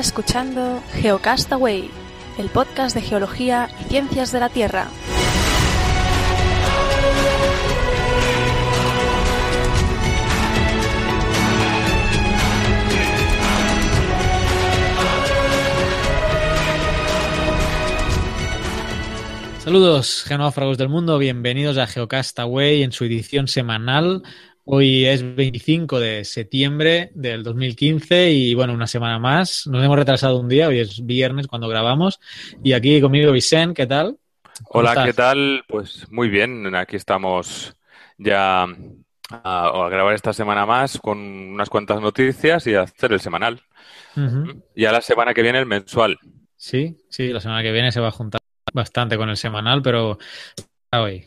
Escuchando Geocastaway, el podcast de geología y ciencias de la Tierra. Saludos, genófragos del mundo, bienvenidos a Geocastaway en su edición semanal. Hoy es 25 de septiembre del 2015 y bueno, una semana más. Nos hemos retrasado un día, hoy es viernes cuando grabamos. Y aquí conmigo Vicente, ¿qué tal? Hola, ¿qué tal? Pues muy bien, aquí estamos ya a, grabar esta semana más con unas cuantas noticias y a hacer el semanal. Y a la semana que viene el mensual. Sí, sí, la semana que viene se va a juntar bastante con el semanal, pero hoy.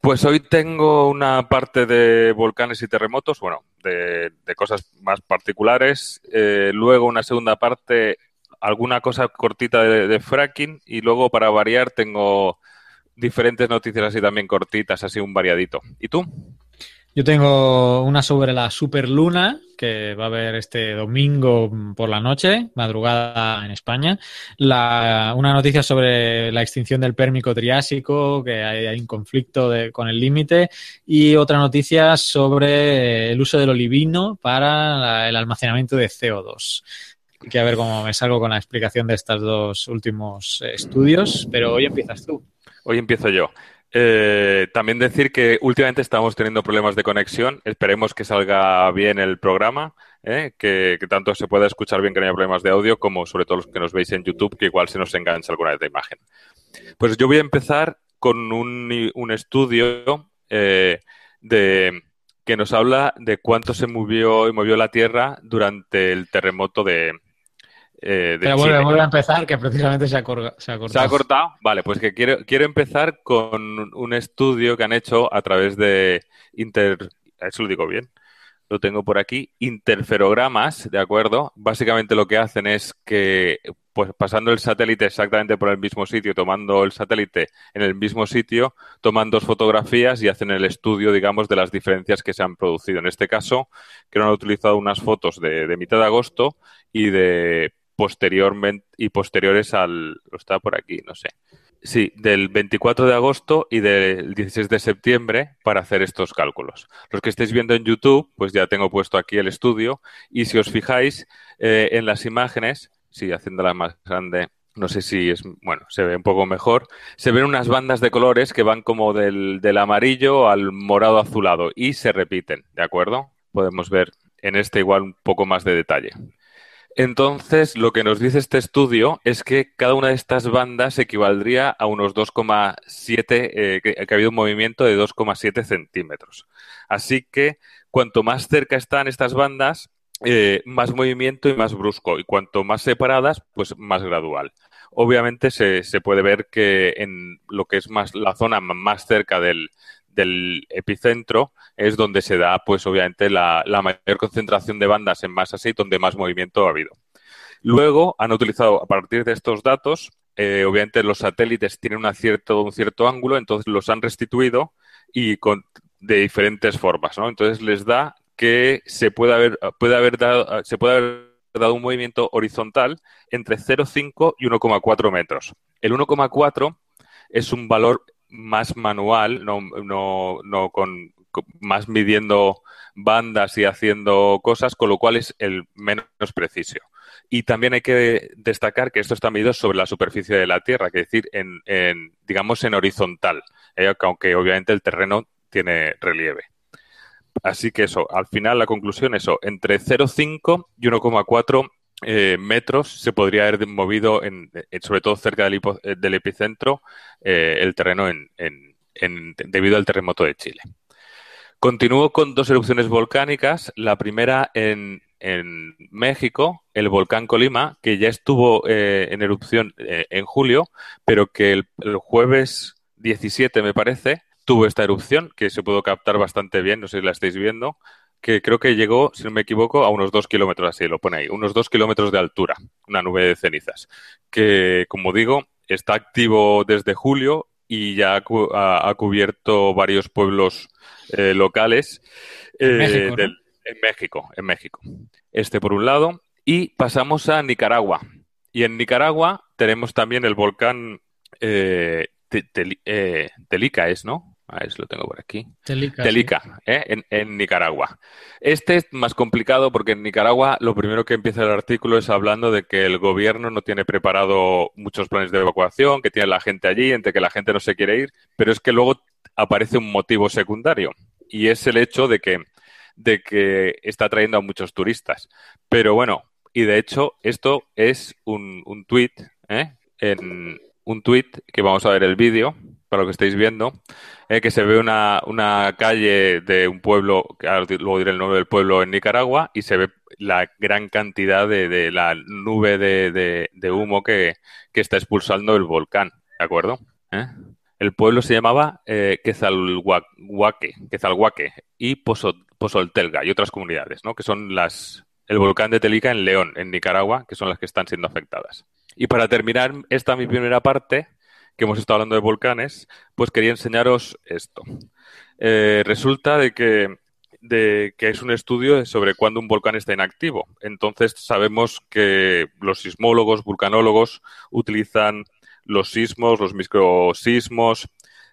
Pues hoy tengo una parte de volcanes y terremotos, bueno, de, cosas más particulares. Eh, luego una segunda parte, alguna cosa cortita de, fracking. Y luego, para variar, tengo diferentes noticias así también cortitas, así un variadito. ¿Y tú? Yo tengo una sobre la superluna, que va a haber este domingo por la noche, madrugada en España. una noticia sobre la extinción del pérmico triásico, que hay, un conflicto con el límite. Y otra noticia sobre el uso del olivino para el almacenamiento de CO2. Hay que ver cómo me salgo con la explicación de estos dos últimos estudios, pero hoy empiezas tú. Hoy empiezo yo. Eh, también decir que últimamente estamos teniendo problemas de conexión. Esperemos que salga bien el programa, ¿eh? que, tanto se pueda escuchar bien que no haya problemas de audio, como sobre todo los que nos veis en YouTube, que igual se nos engancha alguna vez de imagen. Pues yo voy a empezar con un, estudio eh, que nos habla de cuánto se movió y movió la Tierra durante el terremoto de, eh, Pero vuelve, a empezar, que precisamente se ha, cortado. ¿Se ha cortado? Vale, pues que quiero, quiero empezar con un estudio que han hecho a través de Inter... Eso lo digo bien. Lo tengo por aquí. Interferogramas, ¿de acuerdo? Básicamente lo que hacen es que, pues pasando el satélite exactamente por el mismo sitio, tomando el satélite en el mismo sitio, toman dos fotografías y hacen el estudio, digamos, de las diferencias que se han producido. En este caso, que han utilizado unas fotos de, de mitad de agosto y de posteriormente y posteriores al está por aquí, no sé. Sí, del 24 de agosto y del 16 de septiembre para hacer estos cálculos. Los que estéis viendo en YouTube, pues ya tengo puesto aquí el estudio y si os fijáis eh, en las imágenes, sí, haciéndola más grande, no sé si es, bueno, se ve un poco mejor, se ven unas bandas de colores que van como del, del amarillo al morado azulado y se repiten, ¿de acuerdo? Podemos ver en este igual un poco más de detalle. Entonces, lo que nos dice este estudio es que cada una de estas bandas equivaldría a unos 2,7, eh, que, ha habido un movimiento de 2,7 centímetros. Así que cuanto más cerca están estas bandas, eh, más movimiento y más brusco. Y cuanto más separadas, pues más gradual. Obviamente se, se puede ver que en lo que es más la zona más cerca del, del epicentro es donde se da, pues obviamente, la, mayor concentración de bandas en masa y donde más movimiento ha habido. Luego han utilizado, a partir de estos datos, eh, obviamente los satélites tienen un cierto, un cierto ángulo, entonces los han restituido y con, de diferentes formas, ¿no? Entonces les da que se haber, puede haber dado, se puede haber dado un movimiento horizontal entre 0,5 y 1,4 metros. El 1,4 es un valor más manual, no, no, no con, más midiendo bandas y haciendo cosas, con lo cual es el menos preciso. Y también hay que destacar que esto está medido sobre la superficie de la Tierra, que es decir, en, digamos en horizontal, eh, aunque obviamente el terreno tiene relieve. Así que eso, al final la conclusión es eso, entre 0,5 y 1,4 eh, metros se podría haber movido, en, sobre todo cerca del, eh, epicentro, eh, el terreno en, debido al terremoto de Chile. Continúo con dos erupciones volcánicas. La primera en, México, el volcán Colima, que ya estuvo en erupción en julio, pero que el, el, jueves 17, me parece, tuvo esta erupción, que se pudo captar bastante bien, no sé si la estáis viendo, que creo que llegó, si no me equivoco, a unos dos kilómetros, así lo pone ahí, unos dos kilómetros de altura, una nube de cenizas, que, como digo, está activo desde julio y ya ha, cubierto varios pueblos eh, locales eh, en México, en México. Este por un lado. Y pasamos a Nicaragua. Y en Nicaragua tenemos también el volcán eh, eh, Telica, ¿es, no? Ah, eso lo tengo por aquí. Telica. ¿eh? en, Nicaragua. Este es más complicado porque en Nicaragua lo primero que empieza el artículo es hablando de que el gobierno no tiene preparado muchos planes de evacuación, que tiene la gente allí, entre que la gente no se quiere ir, pero es que luego aparece un motivo secundario y es el hecho de que, de que está trayendo a muchos turistas. Pero bueno, y de hecho esto es un, un tuit, ¿eh? en un tuit que vamos a ver el vídeo para lo que estáis viendo, eh, que se ve una, calle de un pueblo, luego diré el nombre del pueblo en Nicaragua, y se ve la gran cantidad de, la nube de, humo que, está expulsando el volcán, ¿de acuerdo? ¿Eh? El pueblo se llamaba eh, Quezalhuaque, Quezalhuaque y Pozoltelga y otras comunidades, ¿no? que son las el volcán de Telica en León, en Nicaragua, que son las que están siendo afectadas. Y para terminar esta mi primera parte, que hemos estado hablando de volcanes, pues quería enseñaros esto. Eh, resulta de que, es un estudio sobre cuándo un volcán está inactivo. Entonces sabemos que los sismólogos, vulcanólogos, utilizan los sismos, los microsismos,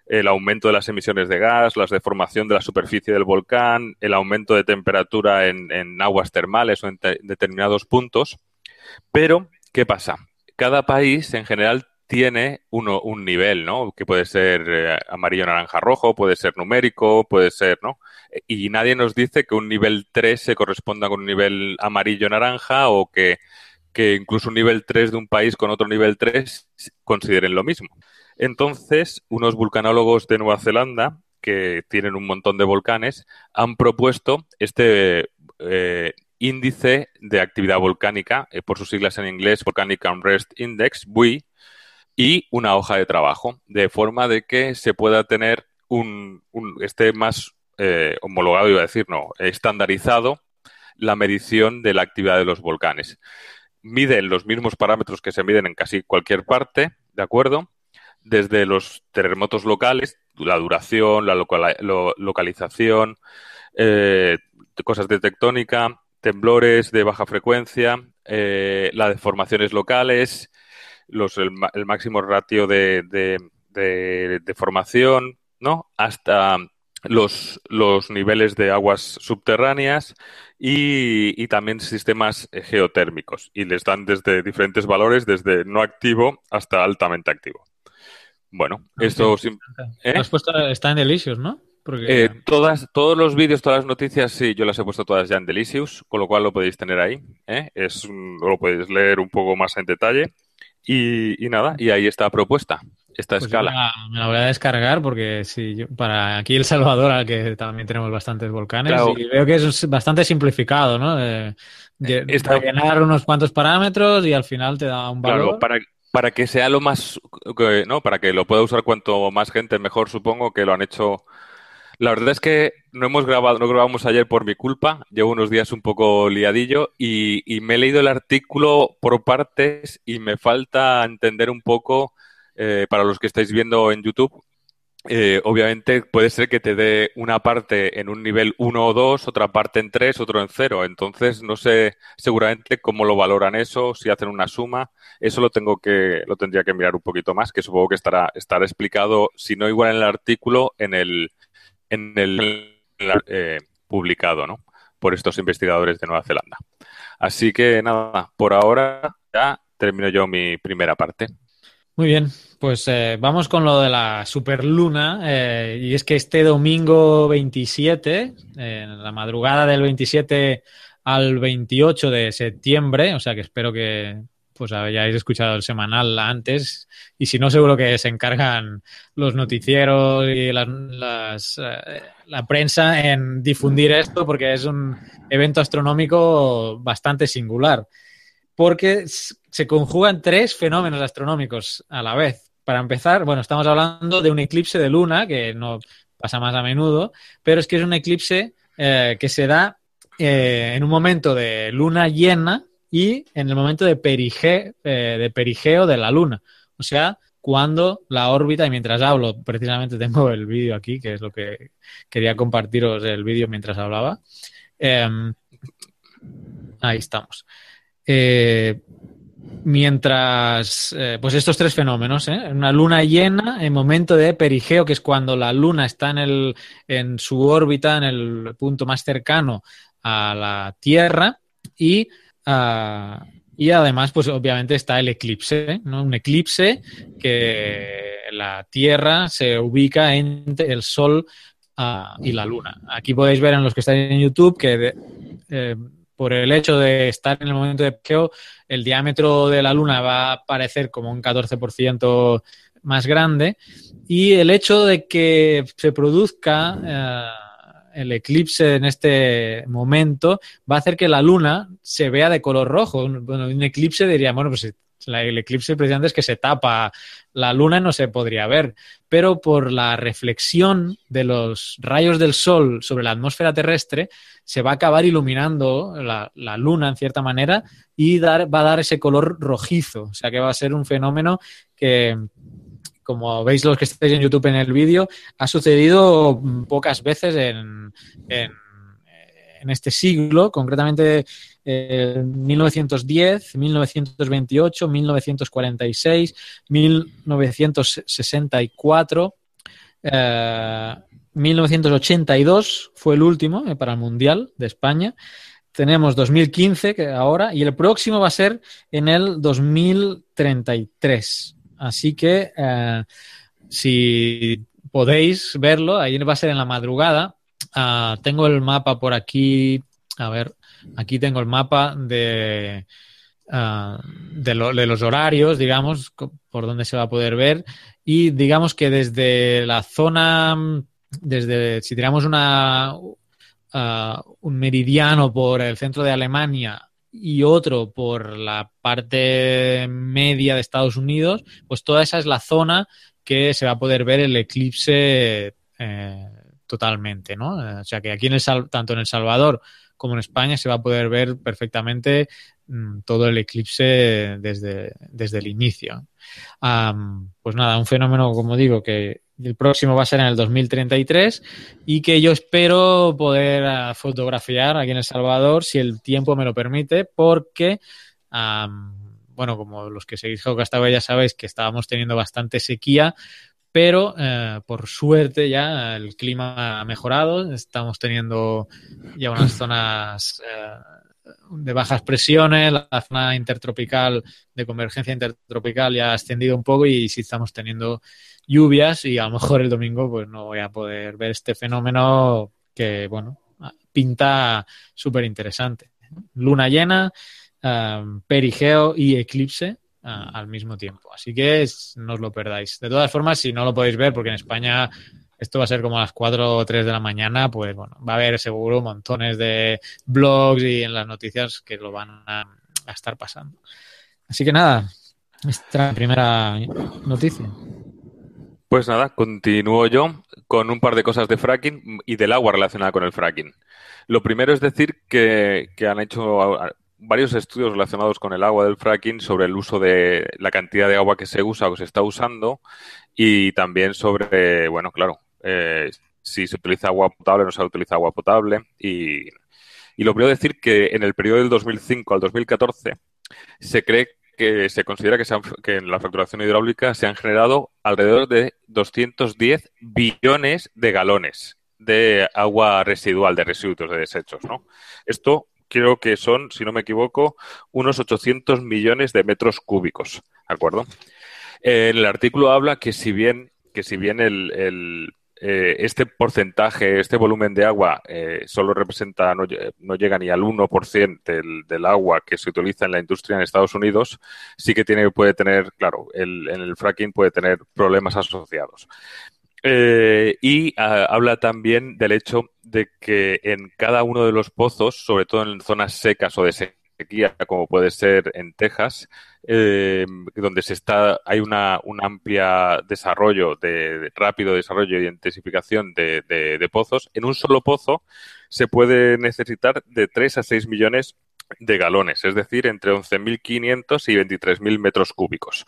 el aumento de las emisiones de gas, la deformación de la superficie del volcán, el aumento de temperatura en, en aguas termales o en determinados puntos. Pero, ¿qué pasa? Cada país en general tiene uno, un nivel, ¿no? Que puede ser eh, amarillo, naranja, rojo, puede ser numérico, puede ser, ¿no? Y nadie nos dice que un nivel 3 se corresponda con un nivel amarillo, naranja o que, que incluso un nivel 3 de un país con otro nivel 3 consideren lo mismo. Entonces, unos vulcanólogos de Nueva Zelanda, que tienen un montón de volcanes, han propuesto este eh, índice de actividad volcánica, eh, por sus siglas en inglés, Volcanic Unrest Index, BUI, y una hoja de trabajo, de forma de que se pueda tener un, esté más eh, homologado, iba a decir, no, estandarizado la medición de la actividad de los volcanes. Miden los mismos parámetros que se miden en casi cualquier parte, ¿de acuerdo? Desde los terremotos locales, la duración, la localización, eh, cosas de tectónica, temblores de baja frecuencia, eh, las deformaciones locales, los, el, máximo ratio de, de, formación, ¿no? Hasta los, los niveles de aguas subterráneas y, y, también sistemas geotérmicos. Y les dan desde diferentes valores, desde no activo hasta altamente activo. Bueno, ah, esto... ¿eh? está en Delicious, ¿no? Eh, todas, todos los vídeos, todas las noticias, sí, yo las he puesto todas ya en Delicious, con lo cual lo podéis tener ahí. ¿eh? Es, lo podéis leer un poco más en detalle. Y, nada, y ahí está propuesta, esta pues escala. Me la, voy a descargar porque si para aquí El Salvador, al que también tenemos bastantes volcanes, y veo que es bastante simplificado, ¿no? De, llenar unos cuantos parámetros y al final te da un valor. Claro, para, para que sea lo más, ¿no? Para que lo pueda usar cuanto más gente mejor, supongo que lo han hecho la verdad es que no hemos grabado, no grabamos ayer por mi culpa. Llevo unos días un poco liadillo y, me he leído el artículo por partes y me falta entender un poco, eh, para los que estáis viendo en YouTube, eh, obviamente puede ser que te dé una parte en un nivel 1 o 2, otra parte en 3, otro en 0. Entonces, no sé seguramente cómo lo valoran eso, si hacen una suma. Eso lo tengo que, lo tendría que mirar un poquito más, que supongo que estará, estará explicado, si no igual en el artículo, en el, en el eh, publicado, ¿no? Por estos investigadores de Nueva Zelanda. Así que nada, por ahora ya termino yo mi primera parte. Muy bien, pues eh, vamos con lo de la superluna. Eh, y es que este domingo 27, en la madrugada del 27 al 28 de septiembre, o sea que espero que pues hayáis escuchado el semanal antes y si no seguro que se encargan los noticieros y las, eh, la prensa en difundir esto porque es un evento astronómico bastante singular porque se conjugan tres fenómenos astronómicos a la vez. Para empezar, bueno, estamos hablando de un eclipse de luna que no pasa más a menudo, pero es que es un eclipse eh, que se da eh, en un momento de luna llena y en el momento de, perige, eh, de perigeo de la Luna. O sea, cuando la órbita, y mientras hablo, precisamente tengo el vídeo aquí, que es lo que quería compartiros el vídeo mientras hablaba. Em, ahí estamos. Eh, mientras, eh, pues estos tres fenómenos, una luna llena en momento de perigeo, que es cuando la luna está en, el, en su órbita, en el punto más cercano a la Tierra, y, uh, y además, pues obviamente está el eclipse, ¿no? un eclipse que la Tierra se ubica entre el Sol uh, y la Luna. Aquí podéis ver en los que estáis en YouTube que eh, por el hecho de estar en el momento de perigeo, el diámetro de la Luna va a parecer como un 14% más grande y el hecho de que se produzca eh, el eclipse en este momento va a hacer que la Luna se vea de color rojo. Bueno, un eclipse diría, bueno, pues el eclipse precisamente es que se tapa la luna y no se podría ver, pero por la reflexión de los rayos del sol sobre la atmósfera terrestre se va a acabar iluminando la, la luna en cierta manera y dar, va a dar ese color rojizo, o sea que va a ser un fenómeno que como veis los que estáis en YouTube en el vídeo, ha sucedido pocas veces en, este siglo, concretamente eh, 1910, 1928, 1946, 1964, eh, 1982 fue el último eh, para el Mundial de España. Tenemos 2015 que ahora y el próximo va a ser en el 2033. Así que eh, si podéis verlo, ahí va a ser en la madrugada. Uh, tengo el mapa por aquí. A ver, aquí tengo el mapa de, uh, de, de, los horarios, digamos, por donde se va a poder ver. Y digamos que desde la zona, desde si tiramos una, uh, un meridiano por el centro de Alemania y otro por la parte media de Estados Unidos, pues toda esa es la zona que se va a poder ver el eclipse eh, totalmente, ¿no? O sea que aquí en el tanto en El Salvador como en España se va a poder ver perfectamente mmm, todo el eclipse desde, desde el inicio. Pues nada, un fenómeno, como digo, que el próximo va a ser en el 2033 y que yo espero poder uh, fotografiar aquí en El Salvador si el tiempo me lo permite, porque, bueno, como los que seguís Geocastaway ya sabéis que estábamos teniendo bastante sequía, pero eh, por suerte ya el clima ha mejorado, estamos teniendo ya unas zonas eh, de bajas presiones, la zona intertropical de convergencia intertropical ya ha ascendido un poco y sí estamos teniendo lluvias y a lo mejor el domingo pues no voy a poder ver este fenómeno que, bueno, pinta súper interesante. Luna llena, um, perigeo y eclipse uh, al mismo tiempo. Así que no os lo perdáis. De todas formas, si no lo podéis ver, porque en España esto va a ser como a las 4 o 3 de la mañana, pues bueno, va a haber seguro montones de blogs y en las noticias que lo van a, a estar pasando. Así que nada, esta primera noticia. Pues nada, continúo yo con un par de cosas de fracking y del agua relacionada con el fracking. Lo primero es decir que, han hecho varios estudios relacionados con el agua del fracking sobre el uso de la cantidad de agua que se usa o se está usando y también sobre, bueno, claro, eh, si se utiliza agua potable o no se utiliza agua potable. Y, y lo primero decir que en el periodo del 2005 al 2014 se cree que se considera que, se han, que, en la fracturación hidráulica se han generado alrededor de 210 billones de galones de agua residual, de residuos, de desechos, ¿no? Esto creo que son, si no me equivoco, unos 800 millones de metros cúbicos, ¿de acuerdo? El artículo habla que si bien, que si bien el eh, este porcentaje, este volumen de agua eh, solo representa, no, no, llega ni al 1% del, del, agua que se utiliza en la industria en Estados Unidos, sí que tiene, puede tener, claro, en el fracking puede tener problemas asociados. Eh, y uh, habla también del hecho de que en cada uno de los pozos, sobre todo en zonas secas o de sequía, como puede ser en Texas, eh, donde se está, hay una, un amplio desarrollo, de, rápido desarrollo y intensificación de, de, de, pozos, en un solo pozo se puede necesitar de 3 a 6 millones de galones, es decir, entre 11.500 y 23.000 metros cúbicos.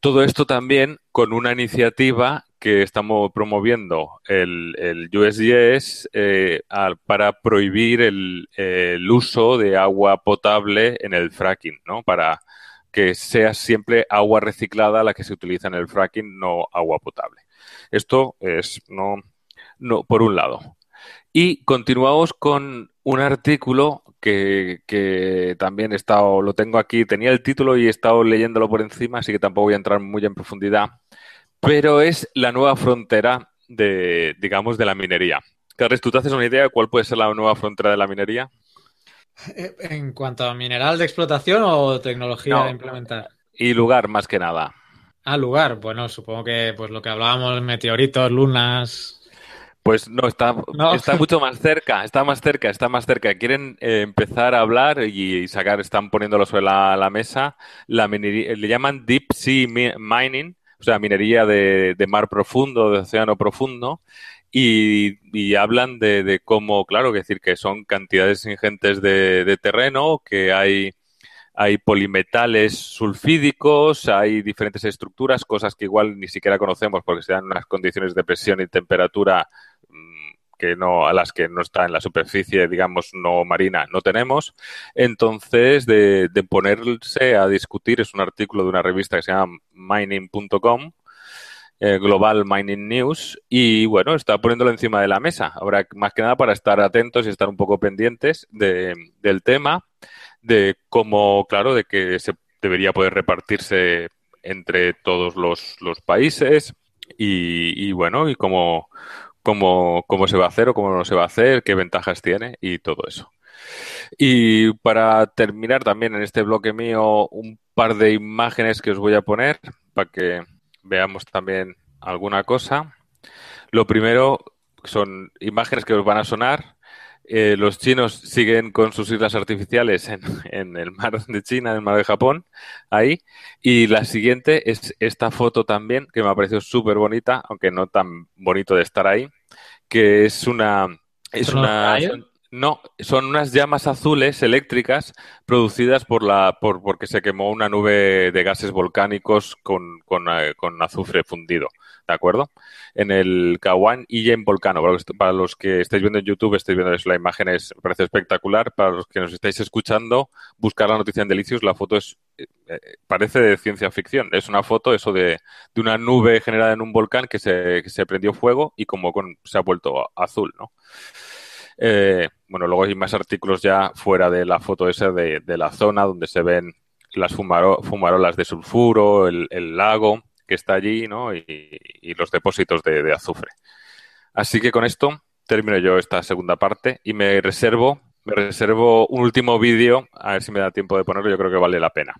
Todo esto también con una iniciativa que estamos promoviendo el, el USGS eh, para prohibir el, el, uso de agua potable en el fracking, ¿no? Para que sea siempre agua reciclada la que se utiliza en el fracking, no agua potable. Esto es, no, no, por un lado. Y continuamos con un artículo que, que, también he lo tengo aquí, tenía el título y he estado leyéndolo por encima, así que tampoco voy a entrar muy en profundidad, pero es la nueva frontera de, digamos, de la minería. Carles, ¿tú te haces una idea de cuál puede ser la nueva frontera de la minería? Eh, ¿En cuanto a mineral de explotación o tecnología No. de implementar? Y lugar, más que nada. Ah, lugar. Bueno, supongo que pues lo que hablábamos, meteoritos, lunas. Pues no, está, No. está mucho más cerca, está más cerca, está más cerca. Quieren eh, empezar a hablar y, y sacar, están poniéndolo sobre la, la mesa, la minería, le llaman Deep Sea Mi- Mining, o sea, minería de, de mar profundo, de océano profundo, y, hablan de, cómo, claro, que decir que son cantidades ingentes de, terreno, que hay, hay polimetales sulfídicos, hay diferentes estructuras, cosas que igual ni siquiera conocemos porque se dan unas condiciones de presión y temperatura que no, a las que no está en la superficie, digamos, no marina, no tenemos. Entonces, de, ponerse a discutir, es un artículo de una revista que se llama mining.com, eh, Global Mining News, y bueno, está poniéndolo encima de la mesa. Ahora, más que nada para estar atentos y estar un poco pendientes de, del tema, de cómo, claro, de que se debería poder repartirse entre todos los, los países y, y bueno, y cómo, cómo, cómo se va a hacer o cómo no se va a hacer, qué ventajas tiene y todo eso. Y para terminar también en este bloque mío, un par de imágenes que os voy a poner para que veamos también alguna cosa. Lo primero son imágenes que os van a sonar. Eh, los chinos siguen con sus islas artificiales en, en el mar de China, en el mar de Japón, ahí. Y la siguiente es esta foto también, que me ha parecido súper bonita, aunque no tan bonito de estar ahí, que es una... Es ¿Son los una son- no, son unas llamas azules eléctricas producidas por la, por, porque se quemó una nube de gases volcánicos con, con, eh, con azufre fundido, ¿de acuerdo? En el Kawan Ijen volcano. Para los, para los que estáis viendo en YouTube, estáis viendo eso, la imagen es, parece espectacular. Para los que nos estáis escuchando, buscar la noticia en Delicios, la foto es, parece de ciencia ficción. Es una foto, eso de, de una nube generada en un volcán que se, prendió fuego y como con, se ha vuelto azul, ¿no? Eh, bueno, luego hay más artículos ya fuera de la foto esa de, la zona donde se ven las fumaro- fumarolas de sulfuro, el, lago que está allí, ¿no? Y, los depósitos de, de azufre. Así que con esto termino yo esta segunda parte y me reservo, me reservo un último vídeo, a ver si me da tiempo de ponerlo, yo creo que vale la pena.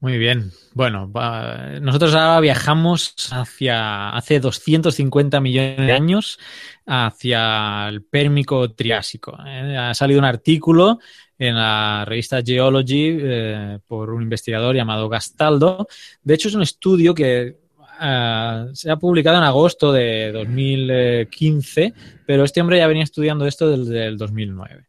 Muy bien. Bueno, va- nosotros ahora viajamos hacia hace 250 millones de años hacia el Pérmico Triásico. ¿eh? Ha salido un artículo en la revista Geology eh, por un investigador llamado Gastaldo. De hecho, es un estudio que eh, se ha publicado en agosto de 2015, pero este hombre ya venía estudiando esto desde el 2009.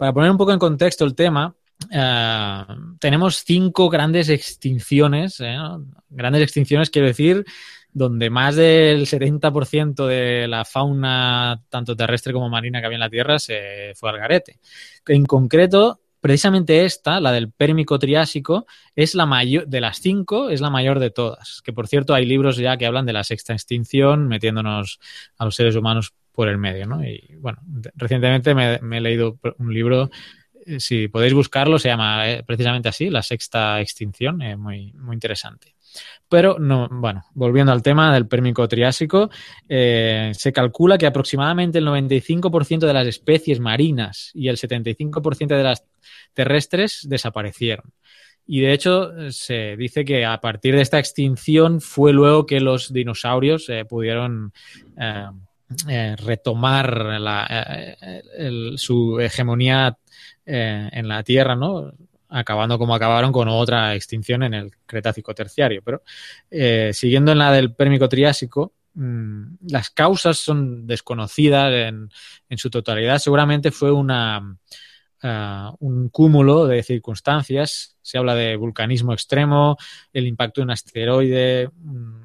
Para poner un poco en contexto el tema, eh, tenemos cinco grandes extinciones, ¿eh? grandes extinciones quiero decir, donde más del 70% de la fauna, tanto terrestre como marina que había en la Tierra, se fue al garete. En concreto, precisamente esta, la del Pérmico Triásico, es la mayor, de las cinco, es la mayor de todas. Que por cierto, hay libros ya que hablan de la sexta extinción, metiéndonos a los seres humanos por el medio, ¿no? Y bueno, recientemente me, he leído un libro eh, si podéis buscarlo, se llama eh, precisamente así, la sexta extinción, eh, muy, muy interesante. Pero, no, bueno, volviendo al tema del Pérmico Triásico, se calcula que aproximadamente el 95% de las especies marinas y el 75% de las terrestres desaparecieron. Y de hecho, se dice que a partir de esta extinción fue luego que los dinosaurios pudieron eh, retomar la, eh, el- su hegemonía eh, en la Tierra, ¿no? Acabando como acabaron con otra extinción en el Cretácico terciario. Pero eh, siguiendo en la del Pérmico Triásico, mm, las causas son desconocidas en, en su totalidad. Seguramente fue una, uh, un cúmulo de circunstancias. Se habla de vulcanismo extremo, el impacto de un asteroide,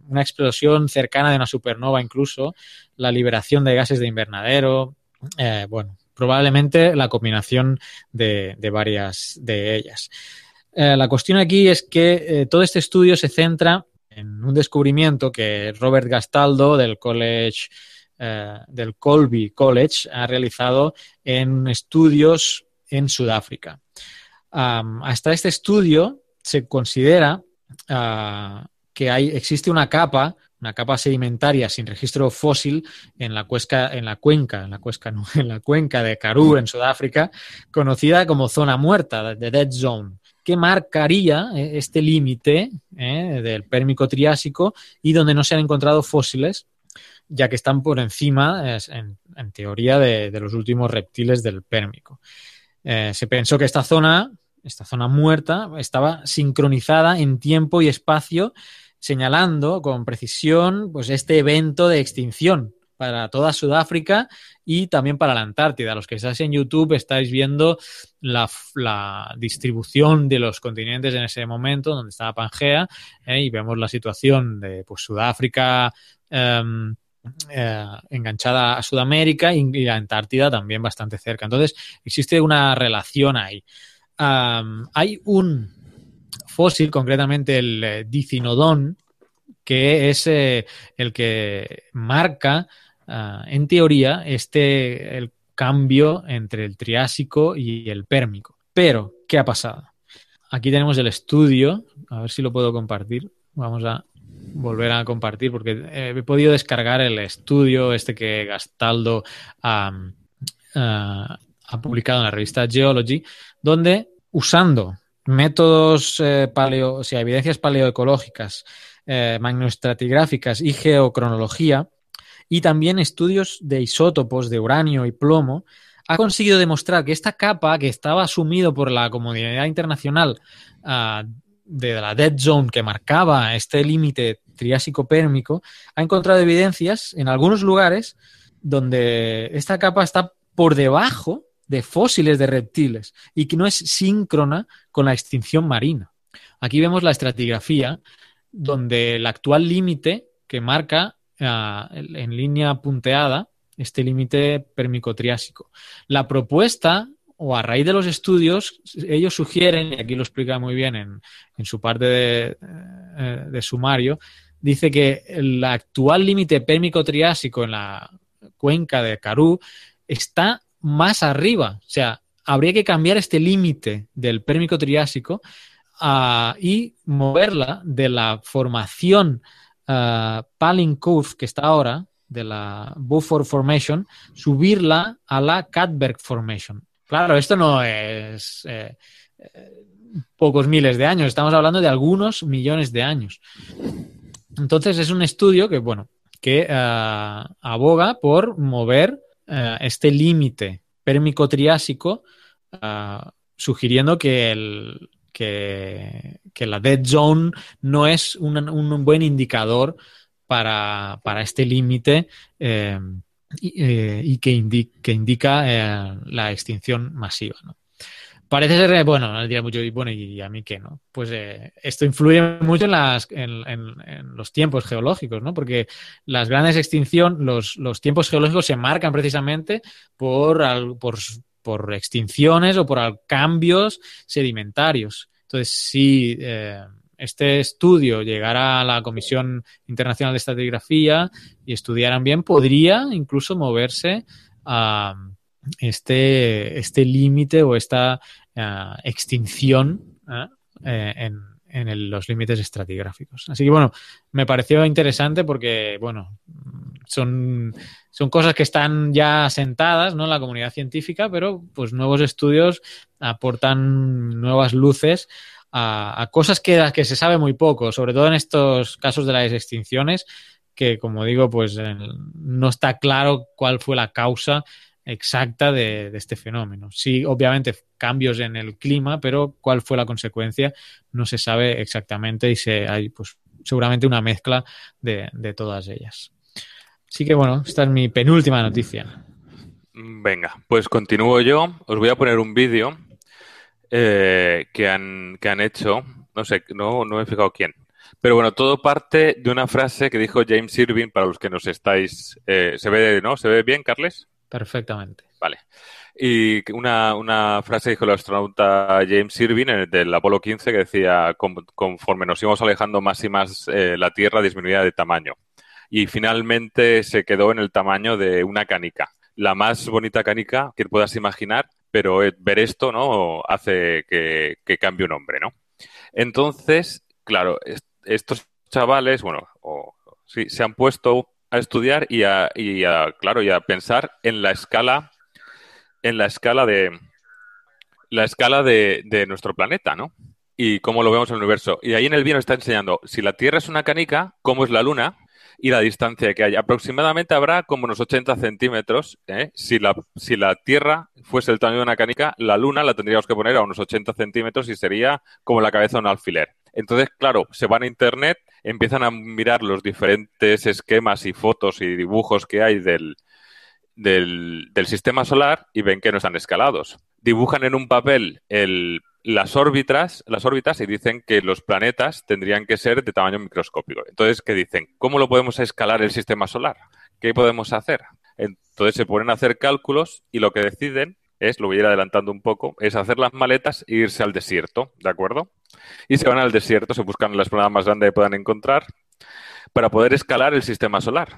una explosión cercana de una supernova incluso, la liberación de gases de invernadero, eh, bueno, probablemente la combinación de, varias de ellas. Eh, la cuestión aquí es que eh, todo este estudio se centra en un descubrimiento que Robert Gastaldo del College eh, del Colby College ha realizado en estudios en Sudáfrica. Um, hasta este estudio se considera uh, que hay, existe una capa, una capa sedimentaria sin registro fósil en la, cuesca, en la cuenca, en la, cuesca, no, en la cuenca de Karoo, en Sudáfrica, conocida como zona muerta, de Dead Zone que marcaría eh, este límite eh, del Pérmico Triásico y donde no se han encontrado fósiles, ya que están por encima, en, en, teoría, de, de, los últimos reptiles del Pérmico. Eh, se pensó que esta zona, esta zona muerta, estaba sincronizada en tiempo y espacio, señalando con precisión pues, este evento de extinción para toda Sudáfrica y también para la Antártida. Los que estáis en YouTube estáis viendo la, distribución de los continentes en ese momento, donde estaba Pangea, eh, y vemos la situación de pues, Sudáfrica. Eh, eh, enganchada a Sudamérica y, y, la Antártida también bastante cerca. Entonces, existe una relación ahí. Hay un fósil, concretamente el eh, Dicinodon, que es eh, el que marca uh, en teoría, este el cambio entre el Triásico y el Pérmico. Pero, ¿qué ha pasado? Aquí tenemos el estudio, a ver si lo puedo compartir. Vamos a volver a compartir porque eh, he podido descargar el estudio este que Gastaldo ha, uh, ha publicado en la revista Geology, donde usando métodos eh, paleo, o sea, evidencias paleoecológicas, eh, magnoestratigráficas y geocronología, y también estudios de isótopos de uranio y plomo, ha conseguido demostrar que esta capa que estaba asumido por la comunidad internacional uh, de la dead zone que marcaba este límite triásico-pérmico, ha encontrado evidencias en algunos lugares donde esta capa está por debajo de fósiles de reptiles y que no es síncrona con la extinción marina. Aquí vemos la estratigrafía donde el actual límite que marca uh, en línea punteada este límite pérmico-triásico. La propuesta o a raíz de los estudios, ellos sugieren, y aquí lo explica muy bien en, en su parte de, eh, de, sumario, dice que el actual límite pérmico-triásico en la cuenca de Karoo está más arriba. O sea, habría que cambiar este límite del pérmico-triásico uh, y moverla de la formación uh, Palin que está ahora, de la Beaufort Formation, subirla a la Katberg Formation. Claro, esto no es eh, eh, pocos miles de años, estamos hablando de algunos millones de años. Entonces es un estudio que, bueno, que uh, aboga por mover uh, este límite pérmico-triásico, uh, sugiriendo que, el, que, la dead zone no es un, un buen indicador para, para este límite. Eh, y, eh, que, que, indica eh, la extinción masiva. Parece ser, bueno, dirá mucho, y bueno, ¿y a mí qué, no? Pues eh, esto influye mucho en, las, en, los tiempos geológicos, ¿no? Porque las grandes extinciones, los, los tiempos geológicos se marcan precisamente por, por, por extinciones o por cambios sedimentarios. Entonces, si eh, este estudio llegara a la Comisión Internacional de Estratigrafía y estudiaran bien, podría incluso moverse a este, este límite o esta uh, extinción uh, en, en el, los límites estratigráficos. Así que bueno, me pareció interesante porque, bueno, son, son cosas que están ya sentadas ¿no? en la comunidad científica, pero pues nuevos estudios aportan nuevas luces a, a cosas que, que se sabe muy poco, sobre todo en estos casos de las extinciones, que como digo, pues no está claro cuál fue la causa exacta de, de, este fenómeno. Sí, obviamente cambios en el clima, pero cuál fue la consecuencia no se sabe exactamente y se, hay pues seguramente una mezcla de, todas ellas. Así que bueno, esta es mi penúltima noticia. Venga, pues continúo yo. Os voy a poner un vídeo eh, que, han, que han hecho. No sé, no, no me he fijado quién. Pero bueno, todo parte de una frase que dijo James Irving para los que nos estáis. Eh, ¿Se ve, no? ¿Se ve bien, Carles? Perfectamente. Vale. Y una, una frase dijo el astronauta James Irving en el del Apolo 15 que decía, conforme nos íbamos alejando más y más, eh, la Tierra disminuía de tamaño. Y finalmente se quedó en el tamaño de una canica. La más bonita canica que puedas imaginar, pero eh, ver esto, ¿no? Hace que, cambie un hombre, ¿no? Entonces, claro, estos chavales, bueno, sí, se han puesto a estudiar y a, y a, claro, y a pensar en la escala, en la escala de la escala de, nuestro planeta, ¿no? Y cómo lo vemos en el universo. Y ahí en el vídeo está enseñando, si la Tierra es una canica, ¿cómo es la Luna? y la distancia que hay. Aproximadamente habrá como unos 80 centímetros. ¿eh? Si, la, si la Tierra fuese el tamaño de una canica, la Luna la tendríamos que poner a unos 80 centímetros y sería como la cabeza de un alfiler. Entonces, claro, se van a Internet, empiezan a mirar los diferentes esquemas y fotos y dibujos que hay del, del, del sistema solar y ven que no están escalados. Dibujan en un papel el las órbitas, las órbitas y dicen que los planetas tendrían que ser de tamaño microscópico. Entonces, ¿qué dicen? ¿Cómo lo podemos escalar el sistema solar? ¿Qué podemos hacer? Entonces se ponen a hacer cálculos y lo que deciden es, lo voy a ir adelantando un poco, es hacer las maletas e irse al desierto, ¿de acuerdo? Y se van al desierto, se buscan la explanada más grande que puedan encontrar para poder escalar el sistema solar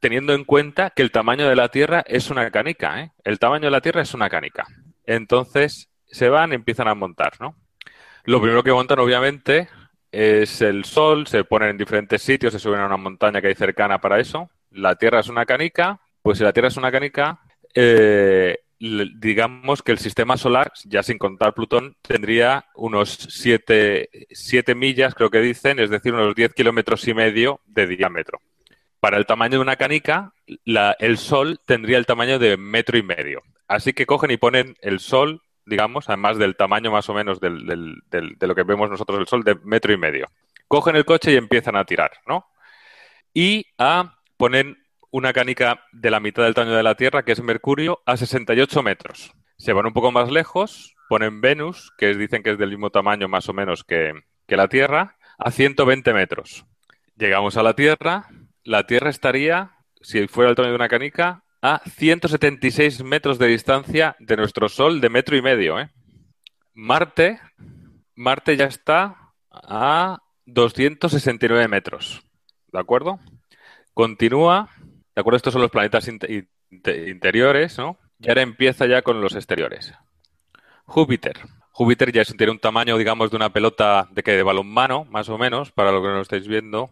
teniendo en cuenta que el tamaño de la Tierra es una canica, ¿eh? El tamaño de la Tierra es una canica. Entonces, se van empiezan a montar, ¿no? Lo primero que montan, obviamente, es el sol, se ponen en diferentes sitios, se suben a una montaña que hay cercana para eso. La Tierra es una canica, pues si la Tierra es una canica, eh, digamos que el sistema solar, ya sin contar Plutón, tendría unos 7 millas, creo que dicen, es decir, unos 10 kilómetros y medio de diámetro. Para el tamaño de una canica, el Sol tendría el tamaño de metro y medio. Así que cogen y ponen el Sol digamos, además del tamaño más o menos de lo que vemos nosotros el Sol, de metro y medio. Cogen el coche y empiezan a tirar, ¿no? Y a poner una canica de la mitad del tamaño de la Tierra, que es Mercurio, a 68 metros. Se van un poco más lejos, ponen Venus, que dicen que es del mismo tamaño más o menos que, que la Tierra, a 120 metros. Llegamos a la Tierra, la Tierra estaría, si fuera el tamaño de una canica, a 176 metros de distancia de nuestro Sol de metro y medio. ¿eh? Marte, Marte ya está a 269 metros. ¿De acuerdo? Continúa. ¿De acuerdo? Estos son los planetas interiores, ¿no? Y ahora empieza ya con los exteriores. Júpiter. Júpiter ya tiene un tamaño, digamos, de una pelota de que de balonmano, más o menos, para lo que no estáis viendo.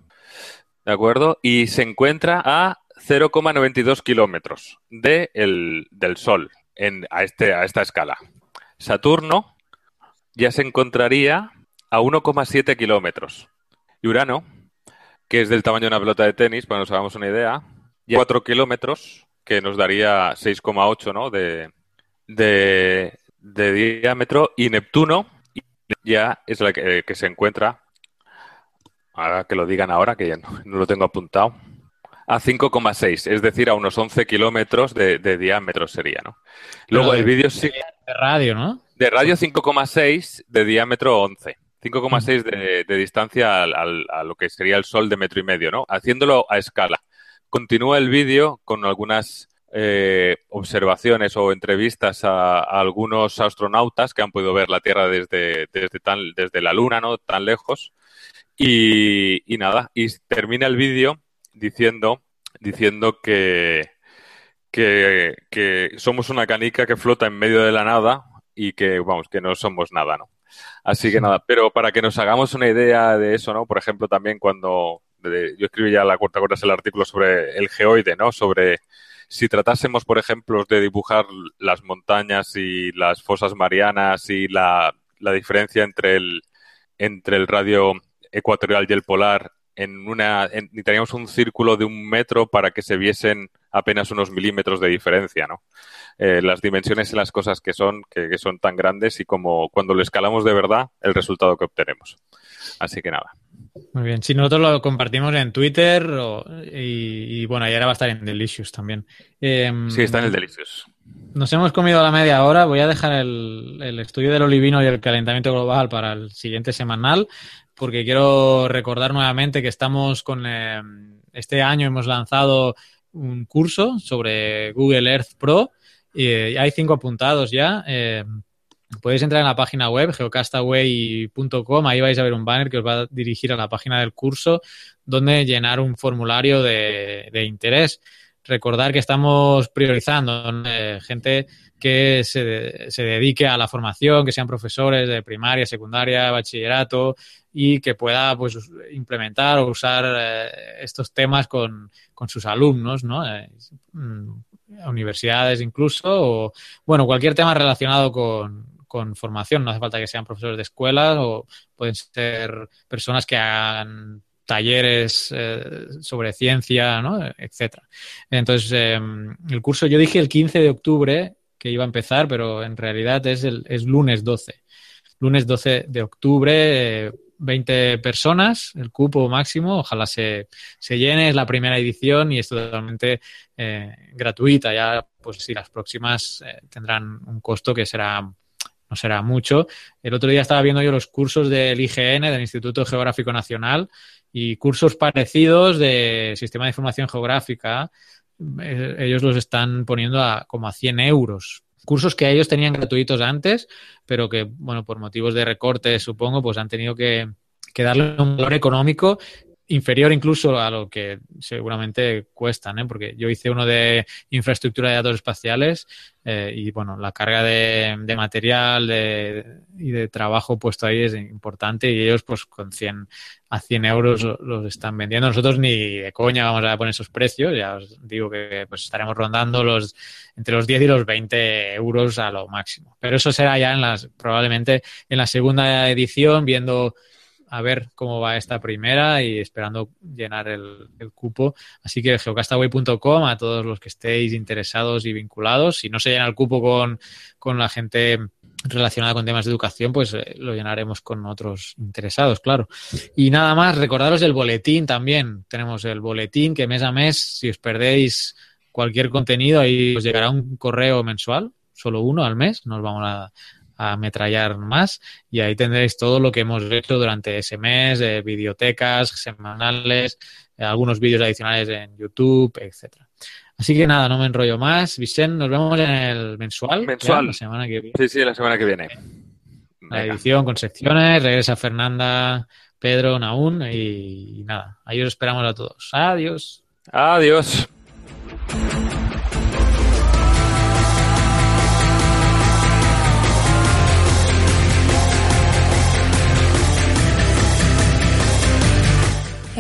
¿De acuerdo? Y se encuentra a 0,92 kilómetros de del Sol en, a, este, a esta escala. Saturno ya se encontraría a 1,7 kilómetros. Y Urano, que es del tamaño de una pelota de tenis, para que nos hagamos una idea, ya 4 kilómetros, que nos daría 6,8 ¿no? de, de, diámetro. Y Neptuno ya es la que, se encuentra, ahora que lo digan ahora, que ya no lo tengo apuntado, a 5,6, es decir, a unos 11 kilómetros de, diámetro sería, ¿no? Luego el vídeo sí... De radio, ¿no? De radio 5,6, de diámetro 11. 5,6 de, de, distancia a lo que sería el Sol de metro y medio, ¿no? Haciéndolo a escala. Continúa el vídeo con algunas eh, observaciones o entrevistas a, algunos astronautas que han podido ver la Tierra desde, desde, tan, desde la Luna, ¿no? Tan lejos. Y, y nada, y termina el vídeo diciendo, diciendo que, que, somos una canica que flota en medio de la nada y que, vamos, que no somos nada, ¿no? Así que nada, pero para que nos hagamos una idea de eso, ¿no? Por ejemplo, también cuando yo escribí ya la cuarta cuarta el artículo sobre el geoide, ¿no? Sobre si tratásemos, por ejemplo, de dibujar las montañas y las fosas marianas y la, la diferencia entre el, entre el radio ecuatorial y el polar en una necesitaríamos un círculo de un metro para que se viesen apenas unos milímetros de diferencia, ¿no? Eh, las dimensiones y las cosas que son, que, que, son tan grandes y como cuando lo escalamos de verdad, el resultado que obtenemos. Así que nada. Muy bien. Si nosotros lo compartimos en Twitter y, bueno, y ahora va a estar en Delicious también. Em, sí, está en el Delicious. Nos hemos comido la media hora. Voy a dejar el, el, estudio del olivino y el calentamiento global para el siguiente semanal, porque quiero recordar nuevamente que estamos con. Em, este año hemos lanzado un curso sobre Google Earth Pro y hay cinco apuntados ya. Em, podéis entrar en la página web geocastaway.com, ahí vais a ver un banner que os va a dirigir a la página del curso donde llenar un formulario de, interés. Recordar que estamos priorizando gente que se, se, dedique a la formación, que sean profesores de primaria, secundaria, bachillerato y que pueda pues, implementar o usar eh, estos temas con, con, sus alumnos, ¿no? Eh, mm, universidades incluso, o bueno, cualquier tema relacionado con, con formación. No hace falta que sean profesores de escuelas o pueden ser personas que hagan talleres eh, sobre ciencia, ¿no? etcétera. Entonces, em, el curso yo dije el 15 de octubre que iba a empezar, pero en realidad es, el, es lunes 12. Lunes 12 de octubre, 20 personas, el cupo máximo, ojalá se, se, llene, es la primera edición y es totalmente eh, gratuita. Ya, pues si las próximas eh, tendrán un costo que será no será mucho. El otro día estaba viendo yo los cursos del IGN, del Instituto Geográfico Nacional, y cursos parecidos de Sistema de Información Geográfica. Eh, ellos los están poniendo a como a 100 euros. Cursos que ellos tenían gratuitos antes, pero que, bueno, por motivos de recorte, supongo, pues han tenido que, que darle un valor económico inferior incluso a lo que seguramente cuestan, ¿eh? porque yo hice uno de infraestructura de datos espaciales eh, y bueno, la carga de, material y de trabajo puesto ahí es importante y ellos pues con 100 a 100 euros los están vendiendo. Nosotros ni de coña vamos a poner esos precios, ya os digo que pues estaremos rondando los entre los 10 y los 20 euros a lo máximo. Pero eso será ya en las probablemente en la segunda edición viendo a ver cómo va esta primera y esperando llenar el, cupo. Así que geocastaway.com a todos los que estéis interesados y vinculados. Si no se llena el cupo con, con la gente relacionada con temas de educación, pues eh, lo llenaremos con otros interesados, claro. Y nada más, recordaros el boletín también. Tenemos el boletín que mes a mes, si os perdéis cualquier contenido, ahí os llegará un correo mensual, solo uno al mes, nos vamos a, a ametrallar más y ahí tendréis todo lo que hemos hecho durante ese mes, eh, videotecas semanales, eh, algunos vídeos adicionales en YouTube, etcétera. Así que nada, no me enrollo más. Vicente, nos vemos en el mensual. Mensual. la semana que viene. Sí, sí, la semana que viene. La edición con secciones, regresa Fernanda, Pedro, Naún y, y nada, ahí os esperamos a todos. Adiós. Adiós.